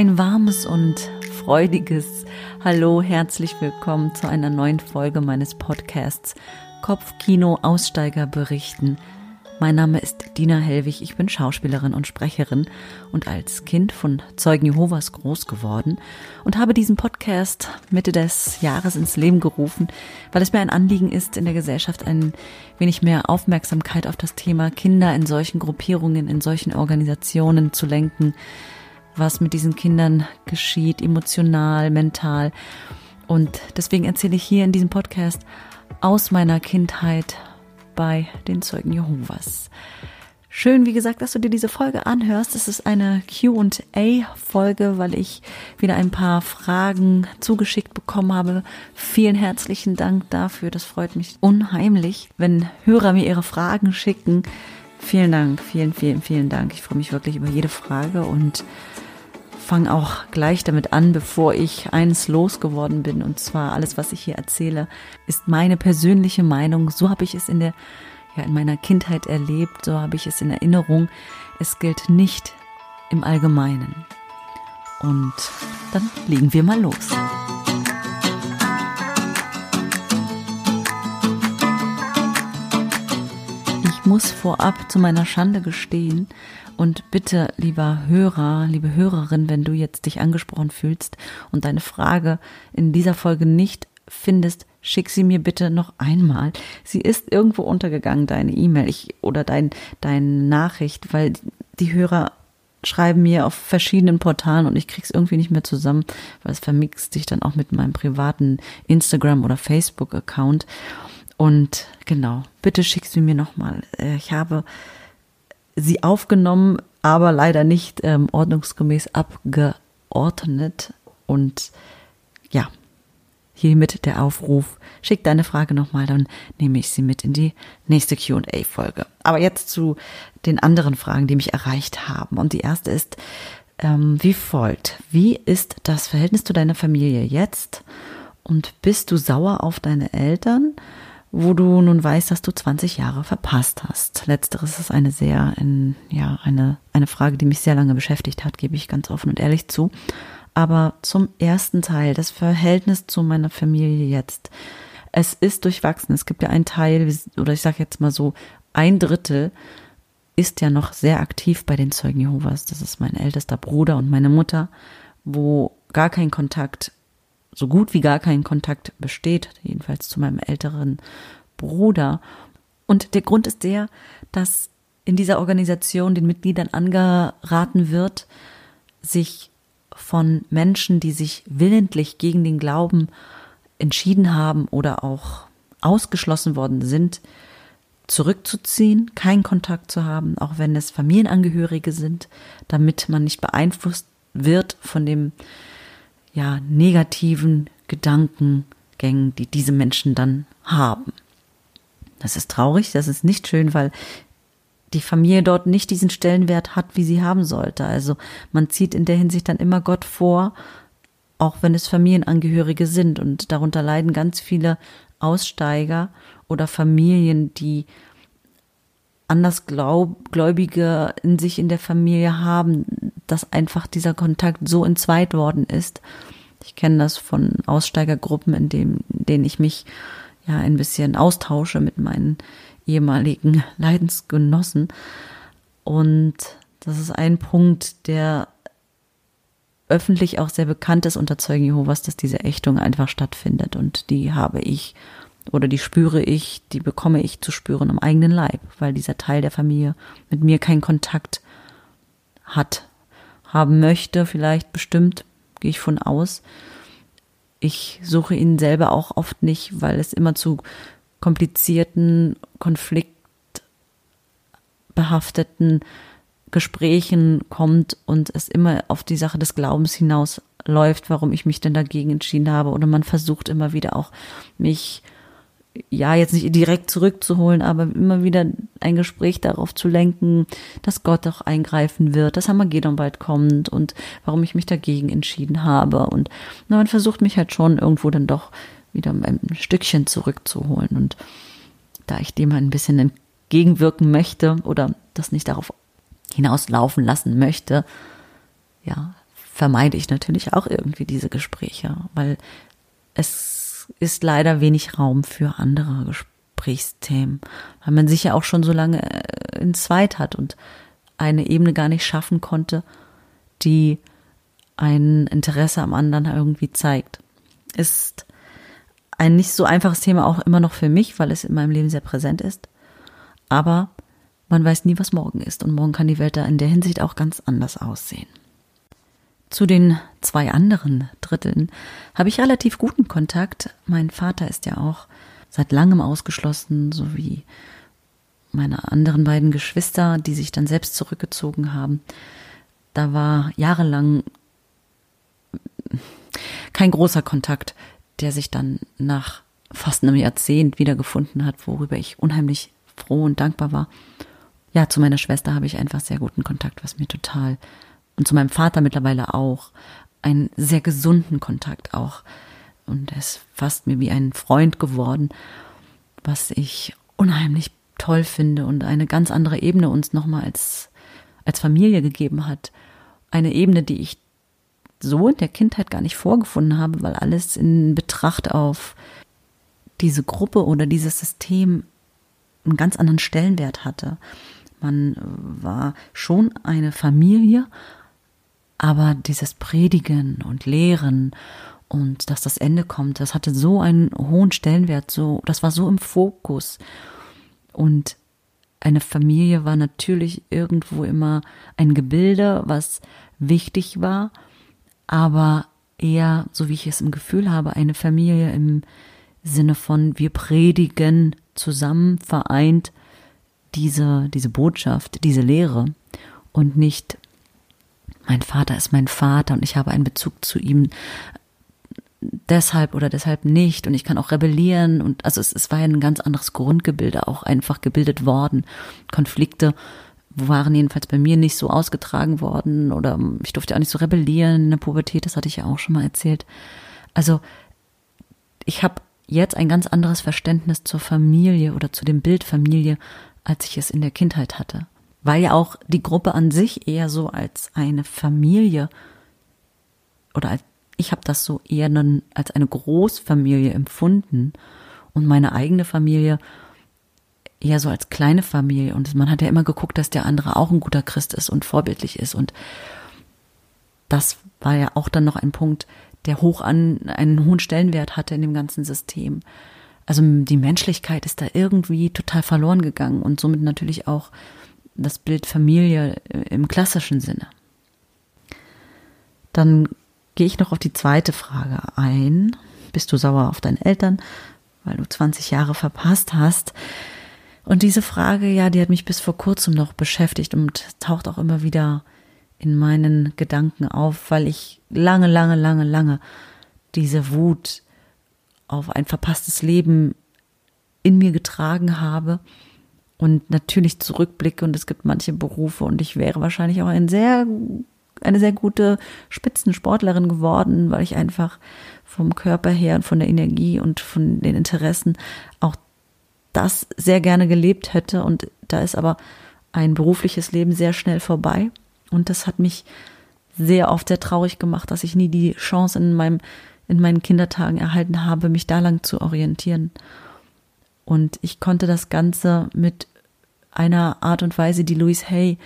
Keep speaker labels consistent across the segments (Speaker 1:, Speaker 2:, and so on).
Speaker 1: Ein warmes und freudiges Hallo, herzlich willkommen zu einer neuen Folge meines Podcasts Kopfkino Aussteiger berichten mein Name ist Dina Hellwig, ich bin Schauspielerin und Sprecherin und als Kind von Zeugen Jehovas groß geworden und habe diesen Podcast Mitte des Jahres ins Leben gerufen, weil es mir ein Anliegen ist, in der Gesellschaft ein wenig mehr Aufmerksamkeit auf das Thema Kinder in solchen Gruppierungen, in solchen Organisationen zu lenken, was mit diesen Kindern geschieht, emotional, mental. Und deswegen erzähle ich hier in diesem Podcast aus meiner Kindheit, bei den Zeugen Jehovas. Schön, wie gesagt, dass du dir diese Folge anhörst. Es ist eine QA-Folge, weil ich wieder ein paar Fragen zugeschickt bekommen habe. Vielen herzlichen Dank dafür. Das freut mich unheimlich, wenn Hörer mir ihre Fragen schicken. Vielen Dank, vielen, vielen, vielen Dank. Ich freue mich wirklich über jede Frage und fange auch gleich damit an, bevor ich eins losgeworden bin. Und zwar alles, was ich hier erzähle, ist meine persönliche Meinung. So habe ich es in der, ja, in meiner Kindheit erlebt. So habe ich es in Erinnerung. Es gilt nicht im Allgemeinen. Und dann legen wir mal los. Muss vorab zu meiner Schande gestehen, und bitte, lieber Hörer, liebe Hörerin, wenn du jetzt dich angesprochen fühlst und deine Frage in dieser Folge nicht findest, schick sie mir bitte noch einmal. Sie ist irgendwo untergegangen, deine E-Mail oder dein, deine Nachricht, weil die Hörer schreiben mir auf verschiedenen Portalen und ich krieg's irgendwie nicht mehr zusammen, weil es vermixt sich dann auch mit meinem privaten Instagram oder Facebook Account. Und genau, bitte schick sie mir nochmal. Äh, ich habe sie aufgenommen, aber leider nicht ähm, ordnungsgemäß abgeordnet. Und ja, hiermit der Aufruf, schick deine Frage nochmal, dann nehme ich sie mit in die nächste QA-Folge. Aber jetzt zu den anderen Fragen, die mich erreicht haben. Und die erste ist ähm, wie folgt. Wie ist das Verhältnis zu deiner Familie jetzt? Und bist du sauer auf deine Eltern? Wo du nun weißt, dass du 20 Jahre verpasst hast. Letzteres ist eine sehr, in, ja, eine, eine Frage, die mich sehr lange beschäftigt hat, gebe ich ganz offen und ehrlich zu. Aber zum ersten Teil, das Verhältnis zu meiner Familie jetzt. Es ist durchwachsen. Es gibt ja einen Teil, oder ich sage jetzt mal so, ein Drittel ist ja noch sehr aktiv bei den Zeugen Jehovas. Das ist mein ältester Bruder und meine Mutter, wo gar kein Kontakt so gut wie gar kein Kontakt besteht, jedenfalls zu meinem älteren Bruder. Und der Grund ist der, dass in dieser Organisation den Mitgliedern angeraten wird, sich von Menschen, die sich willentlich gegen den Glauben entschieden haben oder auch ausgeschlossen worden sind, zurückzuziehen, keinen Kontakt zu haben, auch wenn es Familienangehörige sind, damit man nicht beeinflusst wird von dem ja, negativen Gedankengängen, die diese Menschen dann haben. Das ist traurig, das ist nicht schön, weil die Familie dort nicht diesen Stellenwert hat, wie sie haben sollte. Also man zieht in der Hinsicht dann immer Gott vor, auch wenn es Familienangehörige sind. Und darunter leiden ganz viele Aussteiger oder Familien, die Andersgläubige in sich in der Familie haben, dass einfach dieser Kontakt so entzweit worden ist. Ich kenne das von Aussteigergruppen, in, dem, denen ich mich ja ein bisschen austausche mit meinen ehemaligen Leidensgenossen. Und das ist ein Punkt, der öffentlich auch sehr bekannt ist unter Zeugen Jehovas, dass diese Ächtung einfach stattfindet. Und die habe ich oder die spüre ich, die bekomme ich zu spüren am eigenen Leib, weil dieser Teil der Familie mit mir keinen Kontakt hat haben möchte, vielleicht bestimmt, gehe ich von aus. Ich suche ihn selber auch oft nicht, weil es immer zu komplizierten, konfliktbehafteten Gesprächen kommt und es immer auf die Sache des Glaubens hinausläuft, warum ich mich denn dagegen entschieden habe. Oder man versucht immer wieder auch, mich ja, jetzt nicht direkt zurückzuholen, aber immer wieder ein Gespräch darauf zu lenken, dass Gott auch eingreifen wird, dass Hamagedon bald kommt und warum ich mich dagegen entschieden habe. Und na, man versucht mich halt schon irgendwo dann doch wieder ein Stückchen zurückzuholen. Und da ich dem ein bisschen entgegenwirken möchte oder das nicht darauf hinauslaufen lassen möchte, ja, vermeide ich natürlich auch irgendwie diese Gespräche, weil es ist leider wenig Raum für andere Gesprächsthemen, weil man sich ja auch schon so lange äh, in Zweit hat und eine Ebene gar nicht schaffen konnte, die ein Interesse am anderen irgendwie zeigt. Ist ein nicht so einfaches Thema auch immer noch für mich, weil es in meinem Leben sehr präsent ist. Aber man weiß nie, was morgen ist und morgen kann die Welt da in der Hinsicht auch ganz anders aussehen. Zu den zwei anderen Dritteln habe ich relativ guten Kontakt. Mein Vater ist ja auch seit langem ausgeschlossen, so wie meine anderen beiden Geschwister, die sich dann selbst zurückgezogen haben. Da war jahrelang kein großer Kontakt, der sich dann nach fast einem Jahrzehnt wiedergefunden hat, worüber ich unheimlich froh und dankbar war. Ja, zu meiner Schwester habe ich einfach sehr guten Kontakt, was mir total und zu meinem Vater mittlerweile auch einen sehr gesunden Kontakt auch. Und er ist fast mir wie ein Freund geworden, was ich unheimlich toll finde und eine ganz andere Ebene uns nochmal als, als Familie gegeben hat. Eine Ebene, die ich so in der Kindheit gar nicht vorgefunden habe, weil alles in Betracht auf diese Gruppe oder dieses System einen ganz anderen Stellenwert hatte. Man war schon eine Familie, aber dieses Predigen und Lehren und dass das Ende kommt, das hatte so einen hohen Stellenwert, so, das war so im Fokus. Und eine Familie war natürlich irgendwo immer ein Gebilde, was wichtig war, aber eher, so wie ich es im Gefühl habe, eine Familie im Sinne von wir predigen zusammen vereint diese, diese Botschaft, diese Lehre und nicht mein Vater ist mein Vater und ich habe einen Bezug zu ihm deshalb oder deshalb nicht und ich kann auch rebellieren und also es, es war ja ein ganz anderes Grundgebilde auch einfach gebildet worden. Konflikte waren jedenfalls bei mir nicht so ausgetragen worden oder ich durfte auch nicht so rebellieren in der Pubertät, das hatte ich ja auch schon mal erzählt. Also ich habe jetzt ein ganz anderes Verständnis zur Familie oder zu dem Bild Familie, als ich es in der Kindheit hatte weil ja auch die Gruppe an sich eher so als eine Familie oder als, ich habe das so eher als eine Großfamilie empfunden und meine eigene Familie eher so als kleine Familie und man hat ja immer geguckt, dass der andere auch ein guter Christ ist und vorbildlich ist und das war ja auch dann noch ein Punkt, der hoch an einen hohen Stellenwert hatte in dem ganzen System. Also die Menschlichkeit ist da irgendwie total verloren gegangen und somit natürlich auch das Bild Familie äh, im klassischen Sinne. Dann gehe ich noch auf die zweite Frage ein. Bist du sauer auf deine Eltern, weil du 20 Jahre verpasst hast? Und diese Frage, ja, die hat mich bis vor kurzem noch beschäftigt und taucht auch immer wieder in meinen Gedanken auf, weil ich lange, lange, lange, lange diese Wut auf ein verpasstes Leben in mir getragen habe und natürlich zurückblicke und es gibt manche Berufe und ich wäre wahrscheinlich auch ein sehr, eine sehr gute Spitzensportlerin geworden, weil ich einfach vom Körper her und von der Energie und von den Interessen auch das sehr gerne gelebt hätte und da ist aber ein berufliches Leben sehr schnell vorbei und das hat mich sehr oft sehr traurig gemacht, dass ich nie die Chance in meinem in meinen Kindertagen erhalten habe, mich da lang zu orientieren. Und ich konnte das Ganze mit einer Art und Weise, die Louise Hay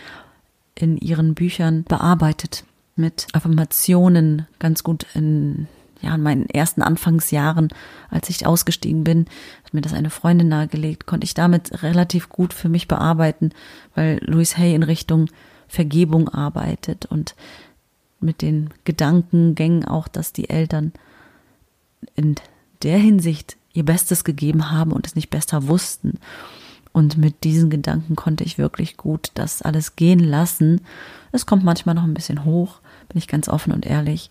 Speaker 1: in ihren Büchern bearbeitet, mit Affirmationen ganz gut in ja, in meinen ersten Anfangsjahren, als ich ausgestiegen bin, hat mir das eine Freundin nahegelegt, konnte ich damit relativ gut für mich bearbeiten, weil Louise Hay in Richtung Vergebung arbeitet und mit den Gedankengängen auch, dass die Eltern in der Hinsicht ihr Bestes gegeben haben und es nicht besser wussten und mit diesen Gedanken konnte ich wirklich gut das alles gehen lassen. Es kommt manchmal noch ein bisschen hoch, bin ich ganz offen und ehrlich.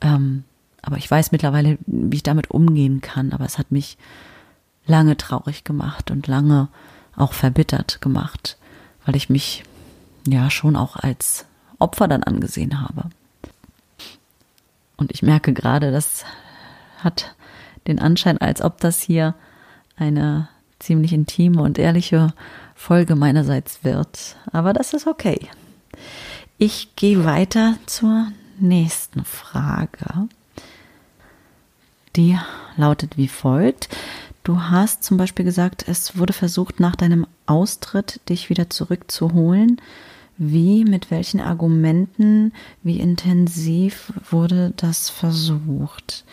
Speaker 1: Ähm, aber ich weiß mittlerweile, wie ich damit umgehen kann. Aber es hat mich lange traurig gemacht und lange auch verbittert gemacht, weil ich mich ja schon auch als Opfer dann angesehen habe. Und ich merke gerade, das hat den Anschein, als ob das hier eine ziemlich intime und ehrliche Folge meinerseits wird. Aber das ist okay. Ich gehe weiter zur nächsten Frage. Die lautet wie folgt. Du hast zum Beispiel gesagt, es wurde versucht, nach deinem Austritt dich wieder zurückzuholen. Wie, mit welchen Argumenten, wie intensiv wurde das versucht?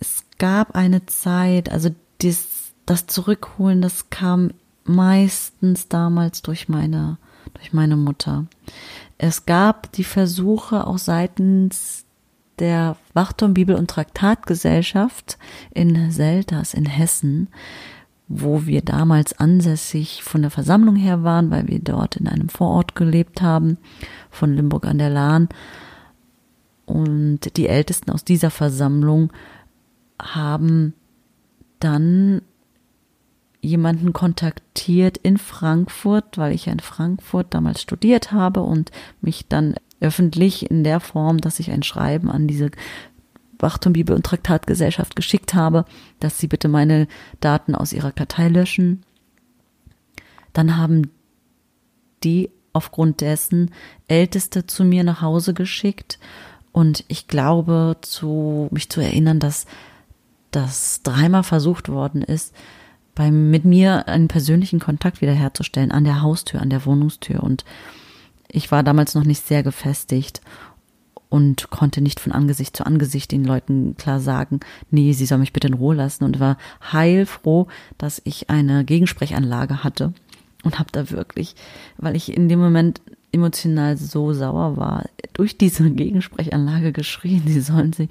Speaker 1: Es gab eine Zeit, also dies, das Zurückholen, das kam meistens damals durch meine, durch meine Mutter. Es gab die Versuche auch seitens der Wachturm Bibel- und Traktatgesellschaft in Selters in Hessen, wo wir damals ansässig von der Versammlung her waren, weil wir dort in einem Vorort gelebt haben, von Limburg an der Lahn. Und die Ältesten aus dieser Versammlung haben dann jemanden kontaktiert in Frankfurt, weil ich ja in Frankfurt damals studiert habe und mich dann öffentlich in der Form, dass ich ein Schreiben an diese Wachtum Bibel und Traktatgesellschaft geschickt habe, dass sie bitte meine Daten aus ihrer Kartei löschen. Dann haben die aufgrund dessen Älteste zu mir nach Hause geschickt und ich glaube, zu, mich zu erinnern, dass das dreimal versucht worden ist, beim, mit mir einen persönlichen Kontakt wiederherzustellen an der Haustür, an der Wohnungstür. Und ich war damals noch nicht sehr gefestigt und konnte nicht von Angesicht zu Angesicht den Leuten klar sagen, nee, sie soll mich bitte in Ruhe lassen und war heilfroh, dass ich eine Gegensprechanlage hatte und habe da wirklich, weil ich in dem Moment emotional so sauer war, durch diese Gegensprechanlage geschrien, sie sollen sich,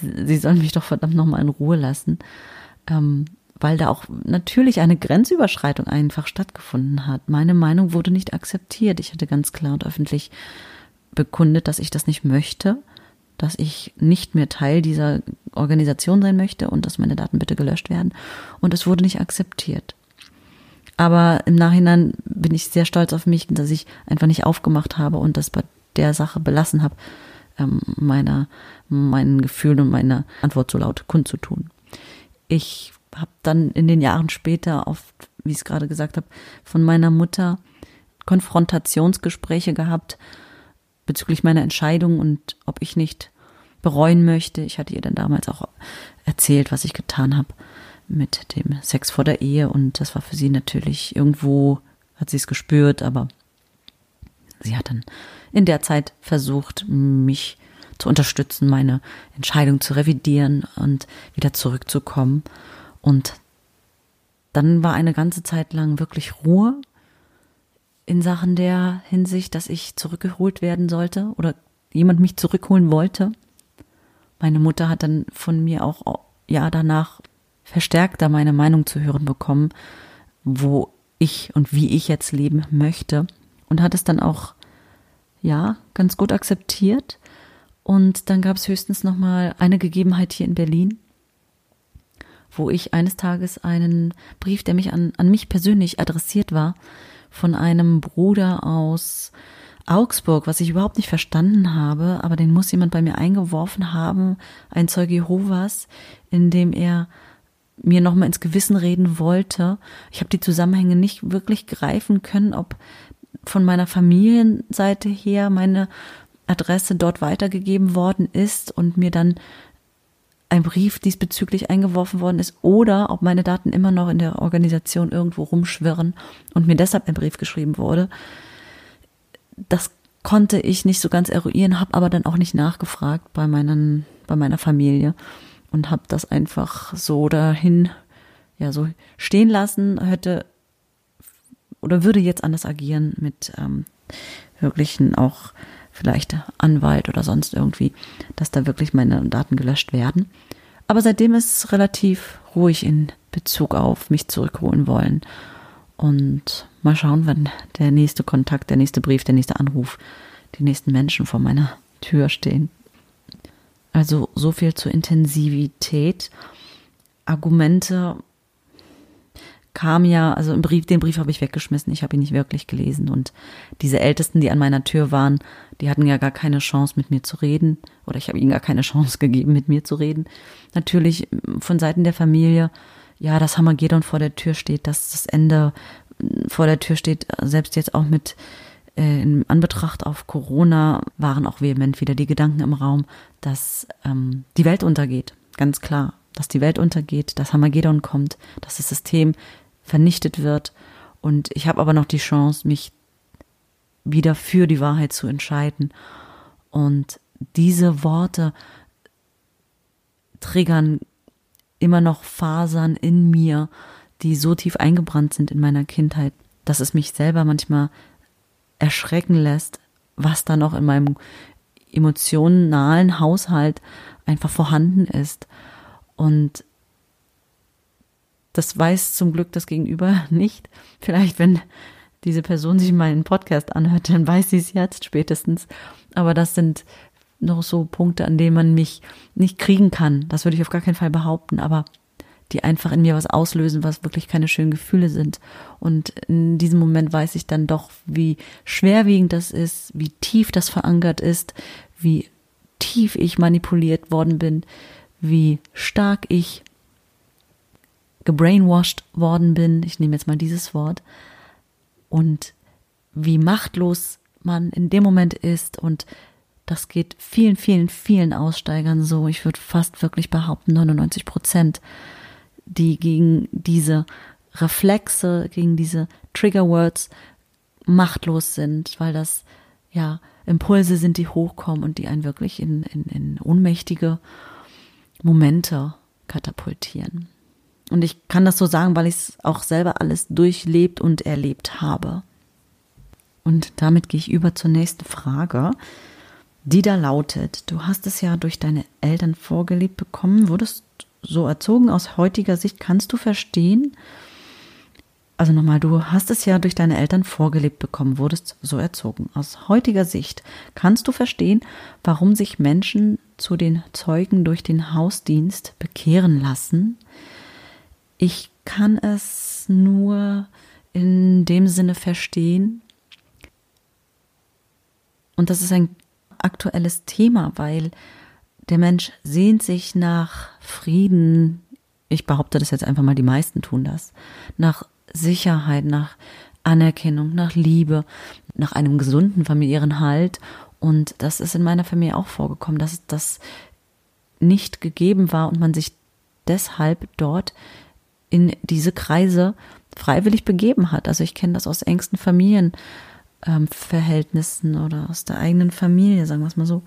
Speaker 1: sie sollen mich doch verdammt nochmal in Ruhe lassen. Ähm, weil da auch natürlich eine Grenzüberschreitung einfach stattgefunden hat. Meine Meinung wurde nicht akzeptiert. Ich hatte ganz klar und öffentlich bekundet, dass ich das nicht möchte, dass ich nicht mehr Teil dieser Organisation sein möchte und dass meine Daten bitte gelöscht werden. Und es wurde nicht akzeptiert. Aber im Nachhinein bin ich sehr stolz auf mich, dass ich einfach nicht aufgemacht habe und das bei der Sache belassen habe, ähm, meiner, meinen Gefühlen und meiner Antwort so laut kundzutun. Ich habe dann in den Jahren später oft, wie ich es gerade gesagt habe, von meiner Mutter Konfrontationsgespräche gehabt bezüglich meiner Entscheidung und ob ich nicht bereuen möchte. Ich hatte ihr dann damals auch erzählt, was ich getan habe mit dem Sex vor der Ehe und das war für sie natürlich irgendwo, hat sie es gespürt, aber sie hat dann in der Zeit versucht, mich zu unterstützen, meine Entscheidung zu revidieren und wieder zurückzukommen. Und dann war eine ganze Zeit lang wirklich Ruhe in Sachen der Hinsicht, dass ich zurückgeholt werden sollte oder jemand mich zurückholen wollte. Meine Mutter hat dann von mir auch ja danach verstärkter meine Meinung zu hören bekommen, wo ich und wie ich jetzt leben möchte. Und hat es dann auch ja ganz gut akzeptiert. Und dann gab es höchstens noch mal eine Gegebenheit hier in Berlin, wo ich eines Tages einen Brief, der mich an, an mich persönlich adressiert war, von einem Bruder aus Augsburg, was ich überhaupt nicht verstanden habe, aber den muss jemand bei mir eingeworfen haben, ein Zeuge Jehovas, in dem er mir nochmal ins Gewissen reden wollte. Ich habe die Zusammenhänge nicht wirklich greifen können, ob von meiner Familienseite her meine Adresse dort weitergegeben worden ist und mir dann ein Brief diesbezüglich eingeworfen worden ist oder ob meine Daten immer noch in der Organisation irgendwo rumschwirren und mir deshalb ein Brief geschrieben wurde. Das konnte ich nicht so ganz eruieren, habe aber dann auch nicht nachgefragt bei meinen bei meiner Familie und habe das einfach so dahin ja so stehen lassen, hätte oder würde jetzt anders agieren mit ähm, wirklichen auch vielleicht Anwalt oder sonst irgendwie, dass da wirklich meine Daten gelöscht werden. Aber seitdem ist es relativ ruhig in Bezug auf mich zurückholen wollen. Und mal schauen, wann der nächste Kontakt, der nächste Brief, der nächste Anruf, die nächsten Menschen vor meiner Tür stehen. Also so viel zur Intensivität. Argumente kam ja, also im Brief, den Brief habe ich weggeschmissen, ich habe ihn nicht wirklich gelesen. Und diese Ältesten, die an meiner Tür waren, die hatten ja gar keine Chance, mit mir zu reden. Oder ich habe ihnen gar keine Chance gegeben, mit mir zu reden. Natürlich von Seiten der Familie, ja, das Hammergedon vor der Tür steht, dass das Ende vor der Tür steht, selbst jetzt auch mit äh, in Anbetracht auf Corona waren auch vehement wieder die Gedanken im Raum, dass ähm, die Welt untergeht. Ganz klar, dass die Welt untergeht, dass Hamagedon kommt, dass das System vernichtet wird. Und ich habe aber noch die Chance, mich wieder für die Wahrheit zu entscheiden. Und diese Worte triggern immer noch Fasern in mir, die so tief eingebrannt sind in meiner Kindheit, dass es mich selber manchmal erschrecken lässt, was da noch in meinem emotionalen Haushalt einfach vorhanden ist. Und das weiß zum Glück das Gegenüber nicht. Vielleicht, wenn diese Person sich meinen Podcast anhört, dann weiß sie es jetzt spätestens. Aber das sind noch so Punkte, an denen man mich nicht kriegen kann. Das würde ich auf gar keinen Fall behaupten, aber die einfach in mir was auslösen, was wirklich keine schönen Gefühle sind. Und in diesem Moment weiß ich dann doch, wie schwerwiegend das ist, wie tief das verankert ist, wie tief ich manipuliert worden bin, wie stark ich gebrainwashed worden bin. Ich nehme jetzt mal dieses Wort. Und wie machtlos man in dem Moment ist und das geht vielen, vielen, vielen Aussteigern so. Ich würde fast wirklich behaupten, 99 Prozent die gegen diese Reflexe, gegen diese Trigger Words machtlos sind, weil das ja Impulse sind, die hochkommen und die einen wirklich in, in, in ohnmächtige Momente katapultieren. Und ich kann das so sagen, weil ich es auch selber alles durchlebt und erlebt habe. Und damit gehe ich über zur nächsten Frage, die da lautet, du hast es ja durch deine Eltern vorgelebt bekommen, wurdest so erzogen aus heutiger Sicht kannst du verstehen, also nochmal, du hast es ja durch deine Eltern vorgelebt bekommen, wurdest so erzogen. Aus heutiger Sicht kannst du verstehen, warum sich Menschen zu den Zeugen durch den Hausdienst bekehren lassen. Ich kann es nur in dem Sinne verstehen. Und das ist ein aktuelles Thema, weil der Mensch sehnt sich nach Frieden. Ich behaupte das jetzt einfach mal, die meisten tun das. Nach Sicherheit, nach Anerkennung, nach Liebe, nach einem gesunden familiären Halt. Und das ist in meiner Familie auch vorgekommen, dass das nicht gegeben war und man sich deshalb dort in diese Kreise freiwillig begeben hat. Also ich kenne das aus engsten Familienverhältnissen ähm, oder aus der eigenen Familie, sagen wir es mal so.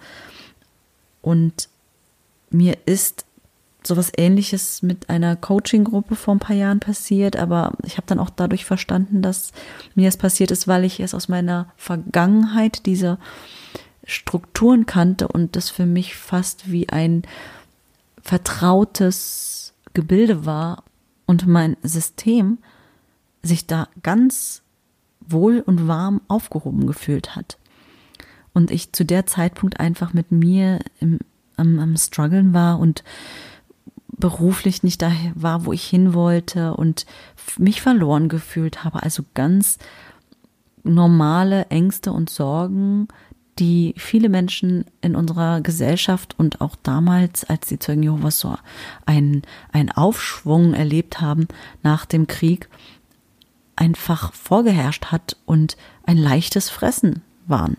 Speaker 1: Und mir ist sowas ähnliches mit einer Coaching-Gruppe vor ein paar Jahren passiert, aber ich habe dann auch dadurch verstanden, dass mir es passiert ist, weil ich es aus meiner Vergangenheit diese Strukturen kannte und das für mich fast wie ein vertrautes Gebilde war und mein System sich da ganz wohl und warm aufgehoben gefühlt hat. Und ich zu der Zeitpunkt einfach mit mir im am, am struggeln war und beruflich nicht da war, wo ich hin wollte und mich verloren gefühlt habe. Also ganz normale Ängste und Sorgen, die viele Menschen in unserer Gesellschaft und auch damals, als die Zeugen Jehovas so einen, einen Aufschwung erlebt haben nach dem Krieg, einfach vorgeherrscht hat und ein leichtes Fressen waren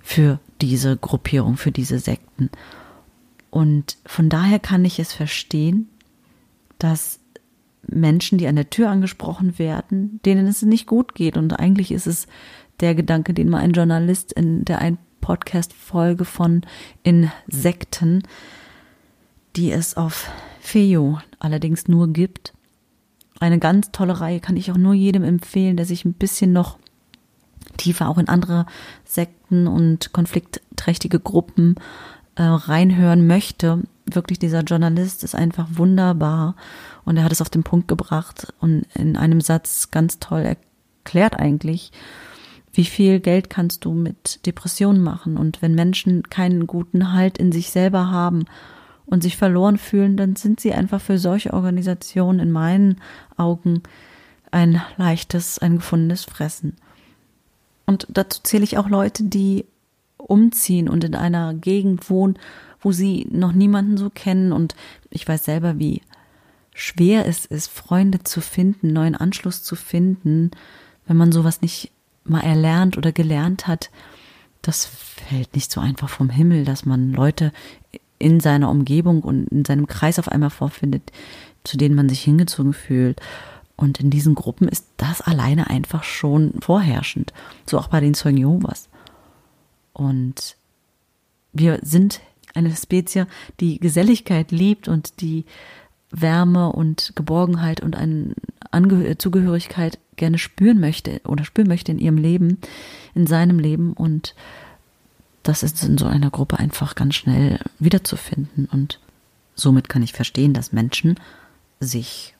Speaker 1: für diese Gruppierung, für diese Sekten. Und von daher kann ich es verstehen, dass Menschen, die an der Tür angesprochen werden, denen es nicht gut geht. Und eigentlich ist es der Gedanke, den mal ein Journalist in der ein Podcast-Folge von Insekten, die es auf Feo allerdings nur gibt. Eine ganz tolle Reihe kann ich auch nur jedem empfehlen, der sich ein bisschen noch tiefer auch in andere Sekten und konfliktträchtige Gruppen äh, reinhören möchte, wirklich dieser Journalist ist einfach wunderbar und er hat es auf den Punkt gebracht und in einem Satz ganz toll erklärt eigentlich, wie viel Geld kannst du mit Depressionen machen und wenn Menschen keinen guten Halt in sich selber haben und sich verloren fühlen, dann sind sie einfach für solche Organisationen in meinen Augen ein leichtes, ein gefundenes Fressen. Und dazu zähle ich auch Leute, die umziehen und in einer Gegend wohnen, wo sie noch niemanden so kennen. Und ich weiß selber, wie schwer es ist, Freunde zu finden, neuen Anschluss zu finden, wenn man sowas nicht mal erlernt oder gelernt hat, das fällt nicht so einfach vom Himmel, dass man Leute in seiner Umgebung und in seinem Kreis auf einmal vorfindet, zu denen man sich hingezogen fühlt. Und in diesen Gruppen ist das alleine einfach schon vorherrschend. So auch bei den Zeugen Jehovas. Und wir sind eine Spezie, die Geselligkeit liebt und die Wärme und Geborgenheit und eine Zugehörigkeit gerne spüren möchte oder spüren möchte in ihrem Leben, in seinem Leben und das ist in so einer Gruppe einfach ganz schnell wiederzufinden und somit kann ich verstehen, dass Menschen sich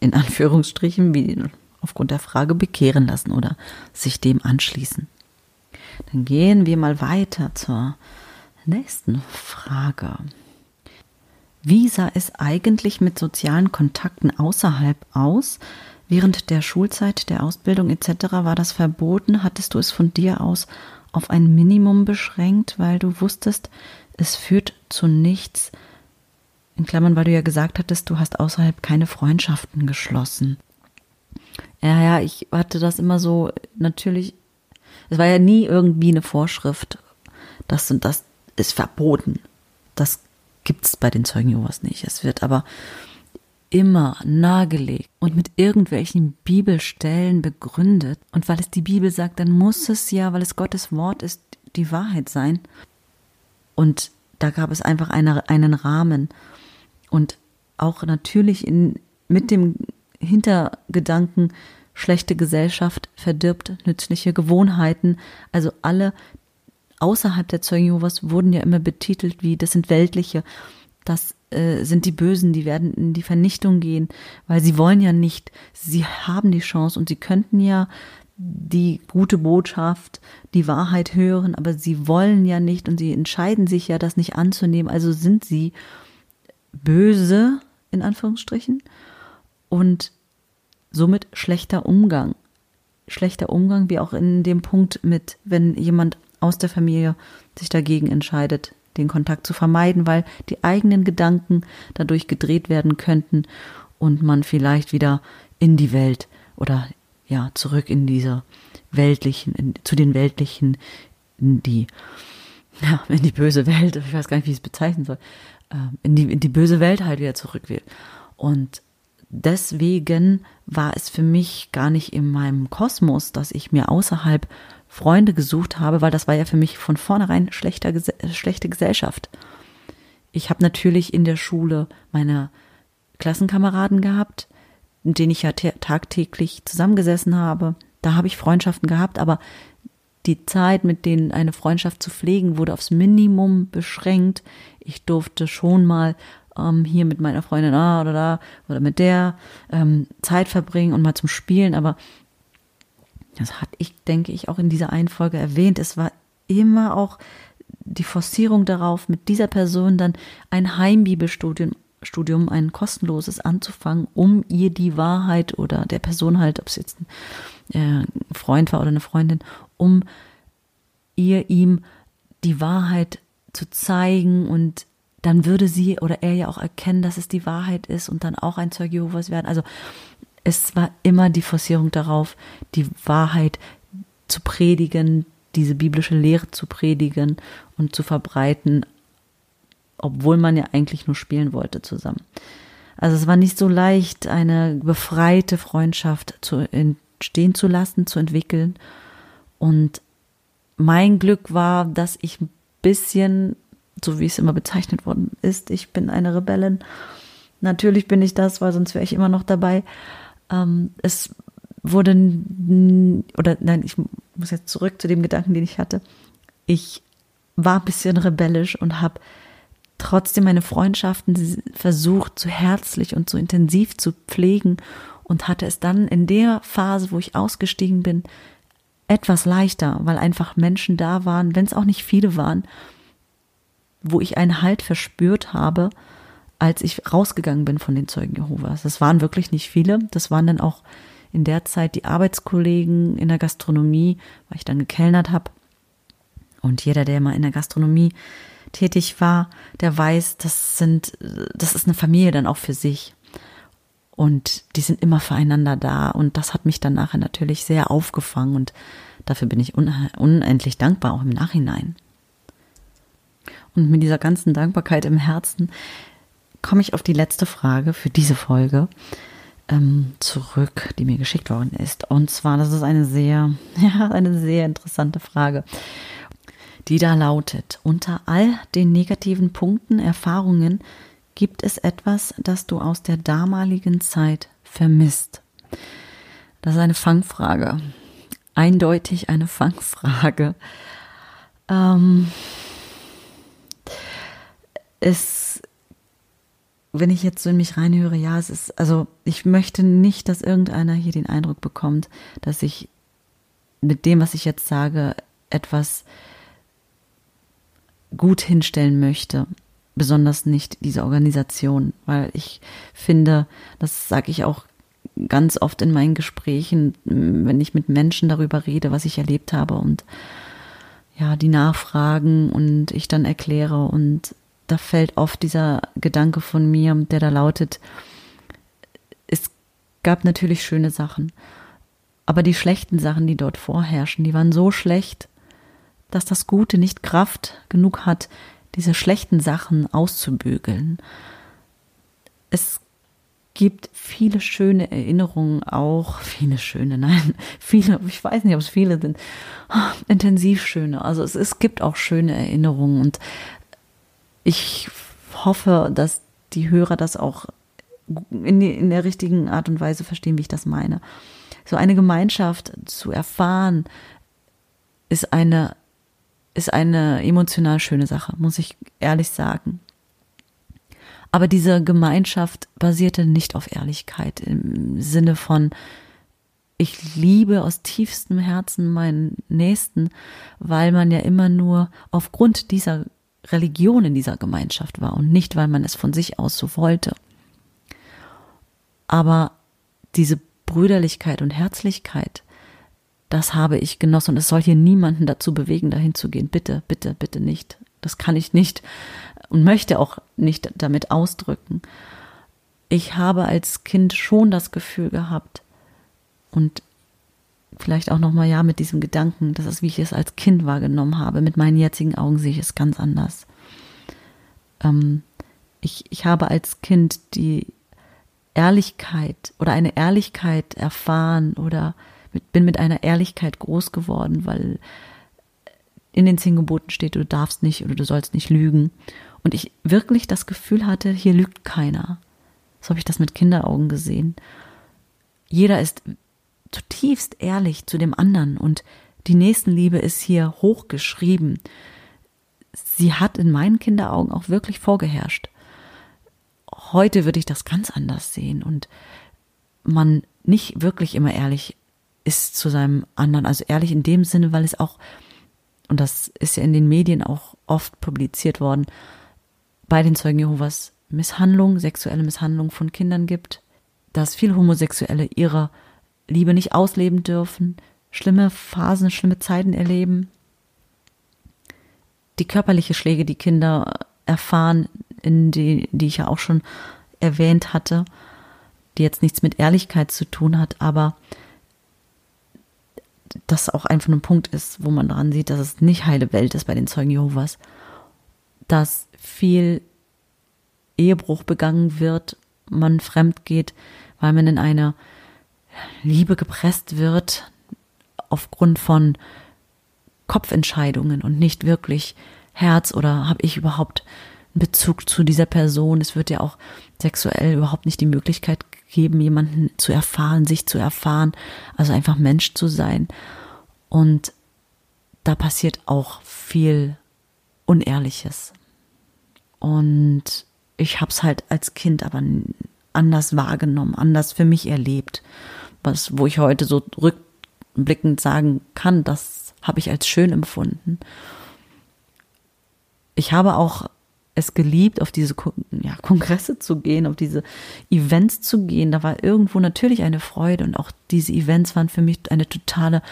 Speaker 1: in Anführungsstrichen wie aufgrund der Frage bekehren lassen oder sich dem anschließen. Dann gehen wir mal weiter zur nächsten Frage. Wie sah es eigentlich mit sozialen Kontakten außerhalb aus? Während der Schulzeit, der Ausbildung etc. war das verboten? Hattest du es von dir aus auf ein Minimum beschränkt, weil du wusstest, es führt zu nichts? In Klammern, weil du ja gesagt hattest, du hast außerhalb keine Freundschaften geschlossen. Ja, ja, ich hatte das immer so, natürlich, es war ja nie irgendwie eine Vorschrift, das und das ist verboten. Das gibt es bei den Zeugen Jehovas nicht. Es wird aber immer nahegelegt und mit irgendwelchen Bibelstellen begründet. Und weil es die Bibel sagt, dann muss es ja, weil es Gottes Wort ist, die Wahrheit sein. Und da gab es einfach eine, einen Rahmen. Und auch natürlich in, mit dem Hintergedanken, schlechte Gesellschaft verdirbt nützliche Gewohnheiten. Also alle außerhalb der Zeugen Jehovas wurden ja immer betitelt wie, das sind weltliche, das äh, sind die Bösen, die werden in die Vernichtung gehen, weil sie wollen ja nicht, sie haben die Chance und sie könnten ja die gute Botschaft, die Wahrheit hören, aber sie wollen ja nicht und sie entscheiden sich ja, das nicht anzunehmen, also sind sie böse, in Anführungsstrichen, und somit schlechter Umgang. Schlechter Umgang, wie auch in dem Punkt mit, wenn jemand aus der Familie sich dagegen entscheidet, den Kontakt zu vermeiden, weil die eigenen Gedanken dadurch gedreht werden könnten und man vielleicht wieder in die Welt oder ja, zurück in diese weltlichen, in, zu den weltlichen, in die, ja, in die böse Welt, ich weiß gar nicht, wie ich es bezeichnen soll, ähm, in die, in die böse Welt halt wieder zurück will. Und deswegen war es für mich gar nicht in meinem Kosmos, dass ich mir außerhalb Freunde gesucht habe, weil das war ja für mich von vornherein schlechter, schlechte Gesellschaft. Ich habe natürlich in der Schule meine Klassenkameraden gehabt, mit denen ich ja tagtäglich zusammengesessen habe. Da habe ich Freundschaften gehabt, aber die Zeit, mit denen eine Freundschaft zu pflegen, wurde aufs Minimum beschränkt. Ich durfte schon mal ähm, hier mit meiner Freundin ah, oder da oder mit der ähm, Zeit verbringen und mal zum Spielen, aber das hatte ich, denke ich, auch in dieser einen Folge erwähnt. Es war immer auch die Forcierung darauf, mit dieser Person dann ein Heimbibelstudium Studium, ein kostenloses anzufangen, um ihr die Wahrheit oder der Person halt, ob es jetzt ein äh, Freund war oder eine Freundin, um ihr ihm die Wahrheit zu zeigen und dann würde sie oder er ja auch erkennen, dass es die Wahrheit ist und dann auch ein Zeuge Jehovas werden. Also es war immer die Forcierung darauf, die Wahrheit zu predigen, diese biblische Lehre zu predigen und zu verbreiten, obwohl man ja eigentlich nur spielen wollte zusammen. Also es war nicht so leicht, eine befreite Freundschaft zu entstehen zu lassen, zu entwickeln. Und mein Glück war, dass ich ein bisschen, so wie es immer bezeichnet worden ist, ich bin eine Rebellin. Natürlich bin ich das, weil sonst wäre ich immer noch dabei. Ähm, es wurde, oder nein, ich muss jetzt zurück zu dem Gedanken, den ich hatte. Ich war ein bisschen rebellisch und habe trotzdem meine Freundschaften versucht, so herzlich und so intensiv zu pflegen und hatte es dann in der Phase, wo ich ausgestiegen bin, etwas leichter, weil einfach Menschen da waren, wenn es auch nicht viele waren, wo ich einen Halt verspürt habe, als ich rausgegangen bin von den Zeugen Jehovas. Das waren wirklich nicht viele. Das waren dann auch in der Zeit die Arbeitskollegen in der Gastronomie, weil ich dann gekellnert habe. Und jeder, der mal in der Gastronomie tätig war, der weiß, das sind, das ist eine Familie dann auch für sich. Und die sind immer füreinander da. Und das hat mich dann nachher natürlich sehr aufgefangen. Und dafür bin ich unendlich dankbar, auch im Nachhinein. Und mit dieser ganzen Dankbarkeit im Herzen komme ich auf die letzte Frage für diese Folge ähm, zurück, die mir geschickt worden ist. Und zwar, das ist eine sehr, ja, eine sehr interessante Frage, die da lautet, unter all den negativen Punkten, Erfahrungen, gibt es etwas, das du aus der damaligen Zeit vermisst? Das ist eine Fangfrage. Eindeutig eine Fangfrage. Ähm, es, wenn ich jetzt so in mich reinhöre, ja, es ist, also ich möchte nicht, dass irgendeiner hier den Eindruck bekommt, dass ich mit dem, was ich jetzt sage, etwas gut hinstellen möchte. Besonders nicht diese Organisation, weil ich finde, das sage ich auch ganz oft in meinen Gesprächen, wenn ich mit Menschen darüber rede, was ich erlebt habe und ja, die nachfragen und ich dann erkläre und da fällt oft dieser Gedanke von mir, der da lautet, es gab natürlich schöne Sachen, aber die schlechten Sachen, die dort vorherrschen, die waren so schlecht, dass das Gute nicht Kraft genug hat, diese schlechten Sachen auszubügeln. Es gibt viele schöne Erinnerungen auch, viele schöne, nein, viele, ich weiß nicht, ob es viele sind, oh, intensiv schöne. Also es, es gibt auch schöne Erinnerungen und ich hoffe, dass die Hörer das auch in, die, in der richtigen Art und Weise verstehen, wie ich das meine. So eine Gemeinschaft zu erfahren, ist eine, ist eine emotional schöne Sache, muss ich ehrlich sagen. Aber diese Gemeinschaft basierte nicht auf Ehrlichkeit im Sinne von, ich liebe aus tiefstem Herzen meinen Nächsten, weil man ja immer nur aufgrund dieser Religion in dieser Gemeinschaft war und nicht, weil man es von sich aus so wollte. Aber diese Brüderlichkeit und Herzlichkeit, das habe ich genossen und es soll hier niemanden dazu bewegen, dahin zu gehen. Bitte, bitte, bitte nicht. Das kann ich nicht und möchte auch nicht damit ausdrücken. Ich habe als Kind schon das Gefühl gehabt und vielleicht auch nochmal ja mit diesem Gedanken, das ist, wie ich es als Kind wahrgenommen habe. Mit meinen jetzigen Augen sehe ich es ganz anders. Ähm, ich, ich habe als Kind die Ehrlichkeit oder eine Ehrlichkeit erfahren oder mit, bin mit einer Ehrlichkeit groß geworden, weil in den zehn Geboten steht, du darfst nicht oder du sollst nicht lügen. Und ich wirklich das Gefühl hatte, hier lügt keiner. So habe ich das mit Kinderaugen gesehen. Jeder ist zutiefst ehrlich zu dem anderen und die Nächstenliebe ist hier hochgeschrieben. Sie hat in meinen Kinderaugen auch wirklich vorgeherrscht. Heute würde ich das ganz anders sehen und man nicht wirklich immer ehrlich ist zu seinem anderen, also ehrlich in dem Sinne, weil es auch, und das ist ja in den Medien auch oft publiziert worden, bei den Zeugen Jehovas Misshandlung, sexuelle Misshandlung von Kindern gibt, dass viele Homosexuelle ihre Liebe nicht ausleben dürfen, schlimme Phasen, schlimme Zeiten erleben, die körperliche Schläge, die Kinder erfahren, in die, die ich ja auch schon erwähnt hatte, die jetzt nichts mit Ehrlichkeit zu tun hat, aber das auch einfach ein Punkt ist, wo man daran sieht, dass es nicht heile Welt ist bei den Zeugen Jehovas, dass viel Ehebruch begangen wird, man fremd geht, weil man in einer Liebe gepresst wird aufgrund von Kopfentscheidungen und nicht wirklich Herz oder habe ich überhaupt einen Bezug zu dieser Person. Es wird ja auch sexuell überhaupt nicht die Möglichkeit geben, jemanden zu erfahren, sich zu erfahren, also einfach Mensch zu sein. Und da passiert auch viel Unehrliches. Und ich habe es halt als Kind aber anders wahrgenommen, anders für mich erlebt was, wo ich heute so rückblickend sagen kann, das habe ich als schön empfunden. Ich habe auch es geliebt, auf diese ja, Kongresse zu gehen, auf diese Events zu gehen. Da war irgendwo natürlich eine Freude und auch diese Events waren für mich eine totale,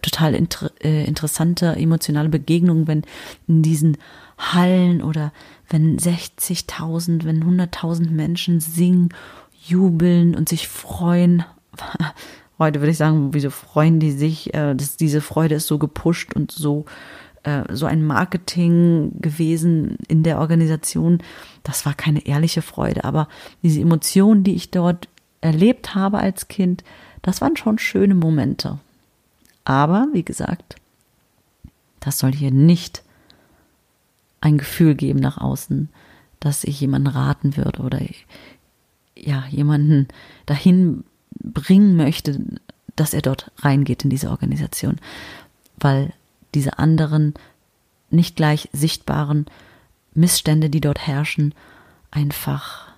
Speaker 1: total inter, äh, interessante emotionale Begegnung, wenn in diesen Hallen oder wenn 60.000, wenn 100.000 Menschen singen jubeln und sich freuen. Heute würde ich sagen, wieso freuen die sich? Äh, das, diese Freude ist so gepusht und so, äh, so ein Marketing gewesen in der Organisation. Das war keine ehrliche Freude, aber diese Emotionen, die ich dort erlebt habe als Kind, das waren schon schöne Momente. Aber, wie gesagt, das soll hier nicht ein Gefühl geben nach außen, dass ich jemanden raten würde oder ja, jemanden dahin bringen möchte, dass er dort reingeht in diese Organisation, weil diese anderen nicht gleich sichtbaren Missstände, die dort herrschen, einfach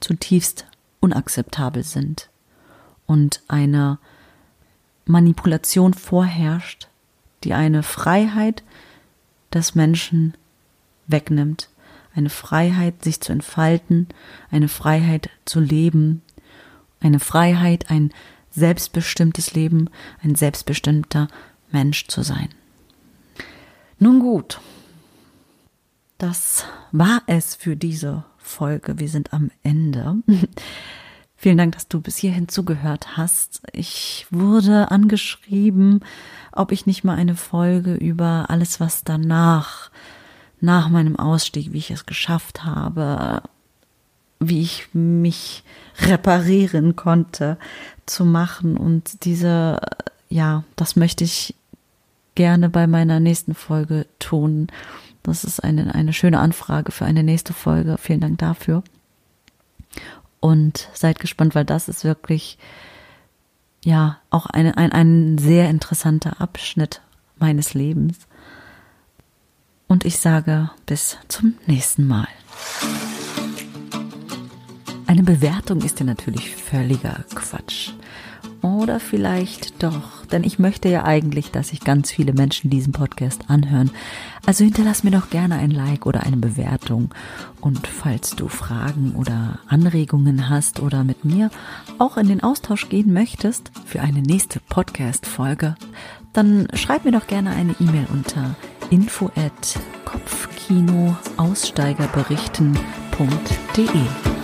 Speaker 1: zutiefst unakzeptabel sind. Und eine Manipulation vorherrscht, die eine Freiheit des Menschen wegnimmt, eine Freiheit, sich zu entfalten, eine Freiheit zu leben, eine Freiheit, ein selbstbestimmtes Leben, ein selbstbestimmter Mensch zu sein. Nun gut, das war es für diese Folge. Wir sind am Ende. Vielen Dank, dass du bis hierhin zugehört hast. Ich wurde angeschrieben, ob ich nicht mal eine Folge über alles, was danach, nach meinem Ausstieg, wie ich es geschafft habe, wie ich mich reparieren konnte, zu machen. Und diese, ja, das möchte ich gerne bei meiner nächsten Folge tun. Das ist eine, eine schöne Anfrage für eine nächste Folge. Vielen Dank dafür. Und seid gespannt, weil das ist wirklich, ja, auch eine, ein, ein sehr interessanter Abschnitt meines Lebens. Und ich sage bis zum nächsten Mal. Eine Bewertung ist ja natürlich völliger Quatsch. Oder vielleicht doch, denn ich möchte ja eigentlich, dass sich ganz viele Menschen diesen Podcast anhören. Also hinterlass mir doch gerne ein Like oder eine Bewertung. Und falls du Fragen oder Anregungen hast oder mit mir auch in den Austausch gehen möchtest für eine nächste Podcast-Folge, dann schreib mir doch gerne eine E-Mail unter info at kopfkinoaussteigerberichten.de.